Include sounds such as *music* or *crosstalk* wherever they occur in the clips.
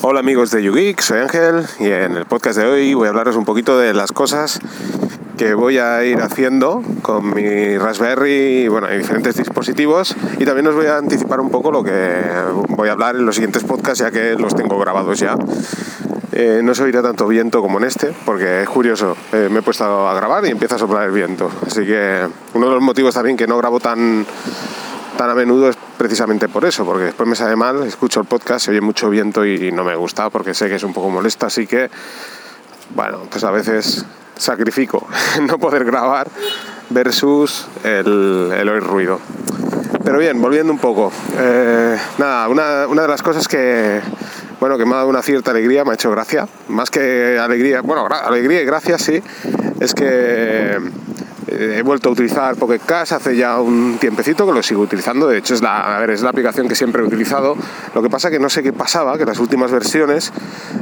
Hola amigos de YouGeek, soy Ángel y en el podcast de hoy voy a hablaros un poquito de las cosas que voy a ir haciendo con mi Raspberry y bueno, diferentes dispositivos y también os voy a anticipar un poco lo que voy a hablar en los siguientes podcasts ya que los tengo grabados ya. Eh, no se oirá tanto viento como en este, porque es curioso, eh, me he puesto a grabar y empieza a soplar el viento. Así que uno de los motivos también que no grabo tan, tan a menudo es precisamente por eso, porque después me sale mal, escucho el podcast, se oye mucho viento y no me gusta porque sé que es un poco molesto, así que, bueno, pues a veces sacrifico *laughs* no poder grabar versus el, el oír ruido. Pero bien, volviendo un poco. Eh, nada, una, una de las cosas que, bueno, que me ha dado una cierta alegría, me ha hecho gracia, más que alegría, bueno, alegría y gracia sí, es que he vuelto a utilizar Pocket Cash hace ya un tiempecito que lo sigo utilizando. De hecho, es la, a ver, es la aplicación que siempre he utilizado. Lo que pasa que no sé qué pasaba, que las últimas versiones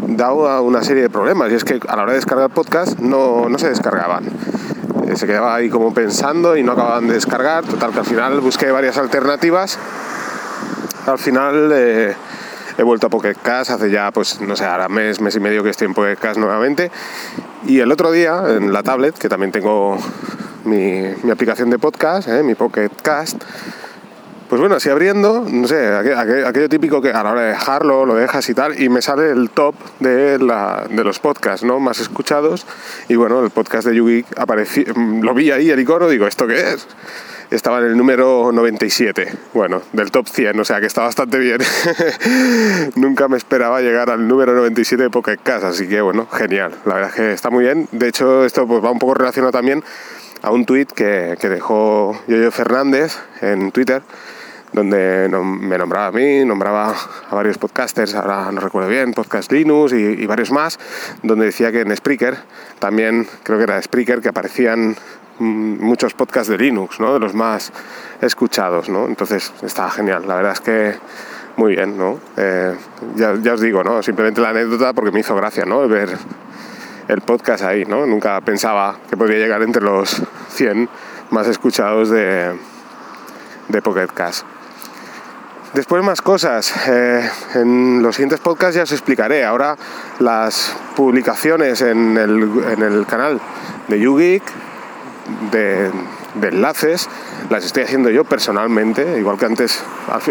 daba una serie de problemas. Y es que a la hora de descargar podcast no, no se descargaban. Eh, se quedaba ahí como pensando y no acababan de descargar. Total, que al final busqué varias alternativas. Al final eh, he vuelto a Pocket Cash hace ya, pues no sé, ahora mes, mes y medio que estoy en Pocket Cash nuevamente. Y el otro día en la tablet, que también tengo mi, aplicación de podcast, ¿eh? mi Pocket Cast, pues bueno, así abriendo, no sé, aquello, típico que a la hora de dejarlo, lo dejas y tal, y me sale el top de, de los podcasts ¿no? más escuchados. Y bueno, el podcast de Yugi apareció, lo vi ahí, el icono, digo, ¿esto qué es? Estaba en el número 97, bueno, del top 100, o sea que está bastante bien. *laughs* Nunca me esperaba llegar al número 97 de Pocket Cast, así que bueno, genial, la verdad es que está muy bien. De hecho, esto pues va un poco relacionado también a un tuit que, que dejó Yoyo Fernández en Twitter, donde me nombraba a mí, nombraba a varios podcasters, ahora no recuerdo bien, Podcast Linux y, varios más, donde decía que en Spreaker, también creo que era Spreaker, que aparecían mm, muchos podcasts de Linux, ¿no? de los más escuchados. ¿no? Entonces estaba genial, la verdad es que muy bien. ¿no? Eh, ya, ya, os digo, ¿no? simplemente la anécdota porque me hizo gracia ¿no? ver el podcast ahí, ¿no? Nunca pensaba que podría llegar entre los 100 más escuchados de, de Pocket. Después más cosas. Eh, en los siguientes podcasts ya os explicaré. Ahora las publicaciones en el, en el canal de YouGeek, de, de, enlaces, las estoy haciendo yo personalmente, igual que antes.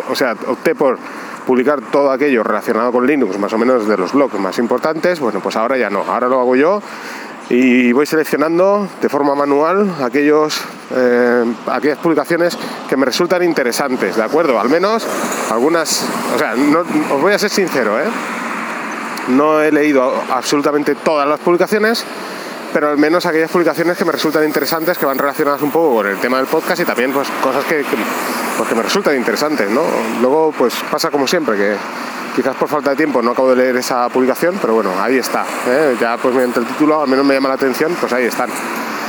O sea, opté por publicar todo aquello relacionado con Linux, más o menos de los blogs más importantes, bueno, pues ahora ya no, ahora lo hago yo y voy seleccionando de forma manual aquellos, eh, aquellas publicaciones que me resultan interesantes, ¿de acuerdo? Al menos algunas, o sea, os voy a ser sincero, ¿eh? No he leído absolutamente todas las publicaciones, pero al menos aquellas publicaciones que me resultan interesantes, que van relacionadas un poco con el tema del podcast y también pues cosas que, pues, me resultan interesantes, ¿no? Luego pues pasa como siempre, que quizás por falta de tiempo no acabo de leer esa publicación, pero bueno, ahí está, ¿eh? ya pues mediante el título al menos me llama la atención, pues ahí están.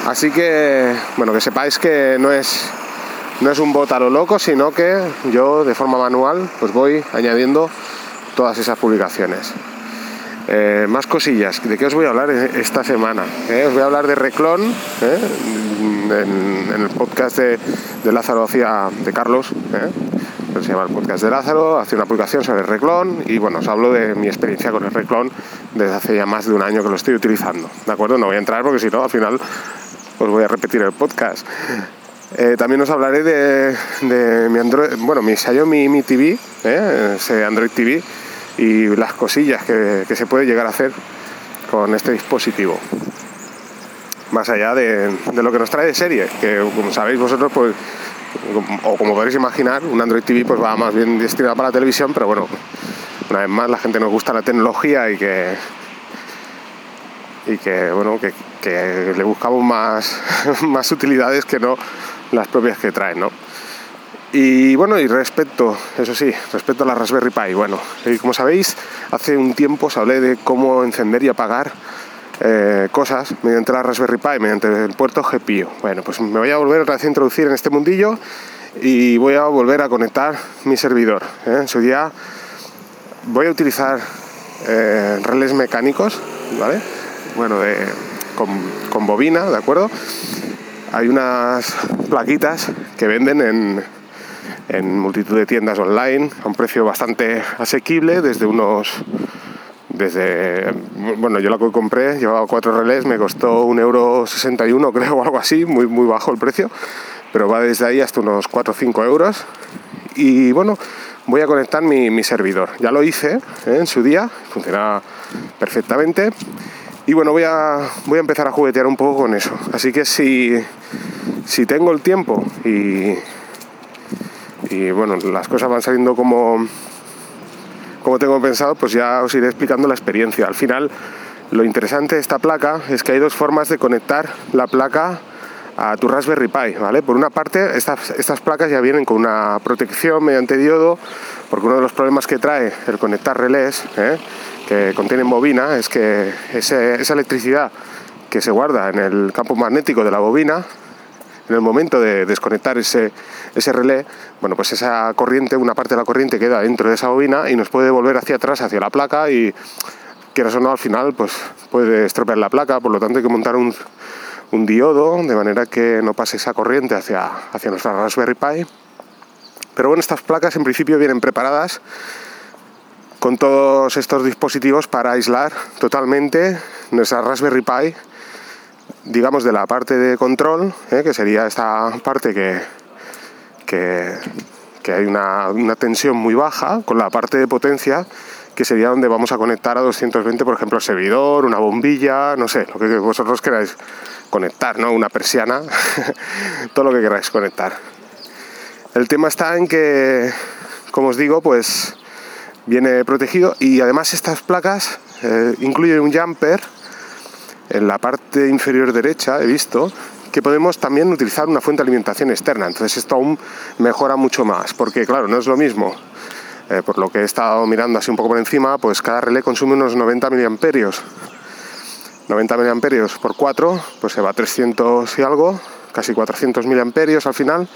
Así que, bueno, que sepáis que no es, no es un bot loco, sino que yo de forma manual pues voy añadiendo todas esas publicaciones. Eh, más cosillas, ¿de qué os voy a hablar esta semana? Eh, os voy a hablar de Reclon, eh, en, el podcast de, Lázaro hacía de Carlos, se llama el podcast de Lázaro, hace una publicación sobre Reclon y bueno, os hablo de mi experiencia con el Reclon desde hace ya más de un año que lo estoy utilizando, ¿de acuerdo? No voy a entrar porque si no, al final os voy a repetir el podcast. también os hablaré de, mi Android, bueno, mi Xiaomi Mi TV, ese Android TV, y las cosillas que, se puede llegar a hacer con este dispositivo. Más allá de, lo que nos trae de serie, que como sabéis vosotros, pues, o como podéis imaginar, un Android TV pues va más bien destinado para la televisión, pero bueno, una vez más la gente nos gusta la tecnología y que y que bueno que, que le buscamos más, *laughs* más utilidades que no las propias que traen, ¿no? Y bueno, y respecto, eso sí, respecto a la Raspberry Pi, bueno, como sabéis, hace un tiempo os hablé de cómo encender y apagar eh, cosas mediante la Raspberry Pi, mediante el puerto GPIO. Bueno, pues me voy a volver a introducir en este mundillo y voy a volver a conectar mi servidor. ¿eh? En su día voy a utilizar eh, relés mecánicos, ¿vale? Bueno, con, con bobina, ¿de acuerdo? Hay unas plaquitas que venden en, en multitud de tiendas online a un precio bastante asequible, desde unos desde, bueno, yo la que compré, llevaba cuatro relés, me costó un euro 61 creo o algo así, muy, muy bajo el precio, pero va desde ahí hasta unos 4 o 5 euros. Y bueno, voy a conectar mi, servidor. Ya lo hice ¿eh? en su día, funciona perfectamente. Y bueno, voy a, voy a empezar a juguetear un poco con eso. Así que si, si tengo el tiempo y, y bueno, las cosas van saliendo como, como tengo pensado, pues ya os iré explicando la experiencia. Al final, lo interesante de esta placa es que hay dos formas de conectar la placa a tu Raspberry Pi, ¿vale? Por una parte, estas, estas placas ya vienen con una protección mediante diodo, porque uno de los problemas que trae el conectar relés, ¿eh? que contienen bobina, es que esa electricidad que se guarda en el campo magnético de la bobina, en el momento de desconectar ese, ese relé, bueno, pues esa corriente, una parte de la corriente queda dentro de esa bobina y nos puede volver hacia atrás, hacia la placa y quieras o no, al final, pues puede estropear la placa, por lo tanto hay que montar un, un diodo de manera que no pase esa corriente hacia, hacia nuestra Raspberry Pi. Pero bueno, estas placas en principio vienen preparadas con todos estos dispositivos para aislar totalmente nuestra Raspberry Pi, digamos de la parte de control, ¿eh? que sería esta parte que, que, hay una, una tensión muy baja, con la parte de potencia que sería donde vamos a conectar a 220, por ejemplo, el servidor, una bombilla, no sé, lo que vosotros queráis conectar, ¿no? Una persiana, *laughs* todo lo que queráis conectar. El tema está en que, como os digo, pues viene protegido y además estas placas eh, incluyen un jumper en la parte inferior derecha, he visto, que podemos también utilizar una fuente de alimentación externa. Entonces esto aún mejora mucho más, porque claro, no es lo mismo. Eh, por lo que he estado mirando así un poco por encima, pues cada relé consume unos 90 miliamperios 90 miliamperios por 4, pues se va a 300 y algo, casi 400 miliamperios al final.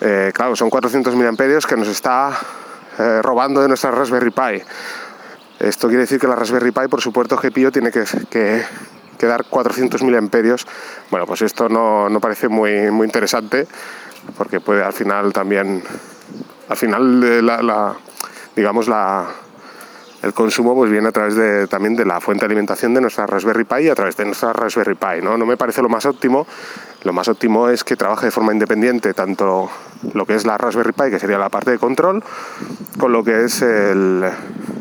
Eh, claro, son 400 miliamperios que nos está eh, robando de nuestra Raspberry Pi. Esto quiere decir que la Raspberry Pi, por supuesto, GPIO tiene que, dar 400 miliamperios. Bueno, pues esto no, no, parece muy, muy interesante porque puede al final también, al final la, la digamos la el consumo pues viene a través de, también de la fuente de alimentación de nuestra Raspberry Pi y a través de nuestra Raspberry Pi. ¿no? no me parece lo más óptimo. Lo más óptimo es que trabaje de forma independiente tanto lo que es la Raspberry Pi, que sería la parte de control, con lo que es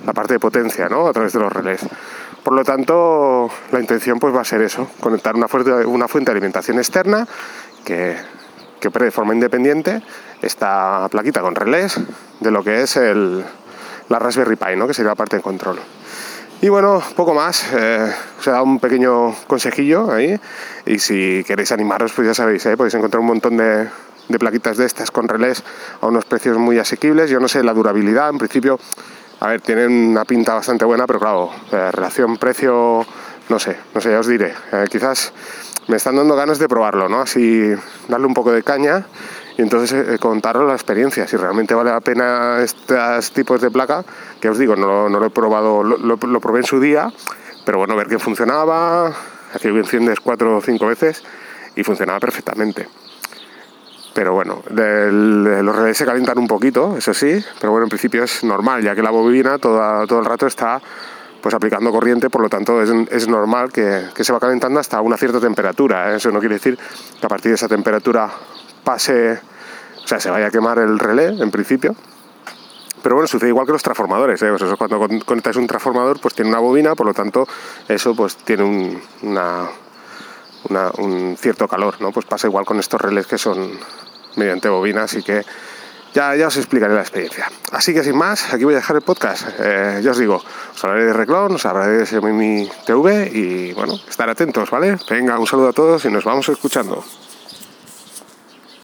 la parte de potencia ¿no? a través de los relés. Por lo tanto, la intención pues va a ser eso, conectar una fuente, una fuente de alimentación externa que, que de forma independiente esta plaquita con relés de lo que es el, la Raspberry Pi, ¿no? que sería la parte de control. Y bueno, poco más, eh, os he dado un pequeño consejillo ahí y si queréis animaros, pues ya sabéis, ¿eh? podéis encontrar un montón de, de plaquitas de estas con relés a unos precios muy asequibles. Yo no sé la durabilidad, en principio, a ver, tienen una pinta bastante buena, pero claro, eh, relación precio, no sé, no sé, ya os diré. Eh, quizás me están dando ganas de probarlo, ¿no? Así darle un poco de caña y entonces eh, contaros la experiencia, si realmente vale la pena estos tipos de placa, que os digo, no, lo he probado, lo, probé en su día, pero bueno, ver que funcionaba, aquí lo enciendes cuatro o cinco veces y funcionaba perfectamente. Pero bueno, los relés se calientan un poquito, eso sí, pero bueno, en principio es normal, ya que la bobina todo, todo el rato está pues aplicando corriente, por lo tanto es, es normal que, que, se va calentando hasta una cierta temperatura. ¿eh? Eso no quiere decir que a partir de esa temperatura pase, o sea, se vaya a quemar el relé en principio. Pero bueno, sucede igual que los transformadores. ¿eh? eso cuando conectas un transformador, pues tiene una bobina, por lo tanto, eso pues tiene un, una, un cierto calor, ¿no? Pues pasa igual con estos relés que son mediante bobina, así que ya, ya os explicaré la experiencia. Así que sin más, aquí voy a dejar el podcast. Eh, ya os digo, os hablaré de Reclon, os hablaré de mi TV y bueno, estar atentos, ¿vale? Venga, un saludo a todos y nos vamos escuchando.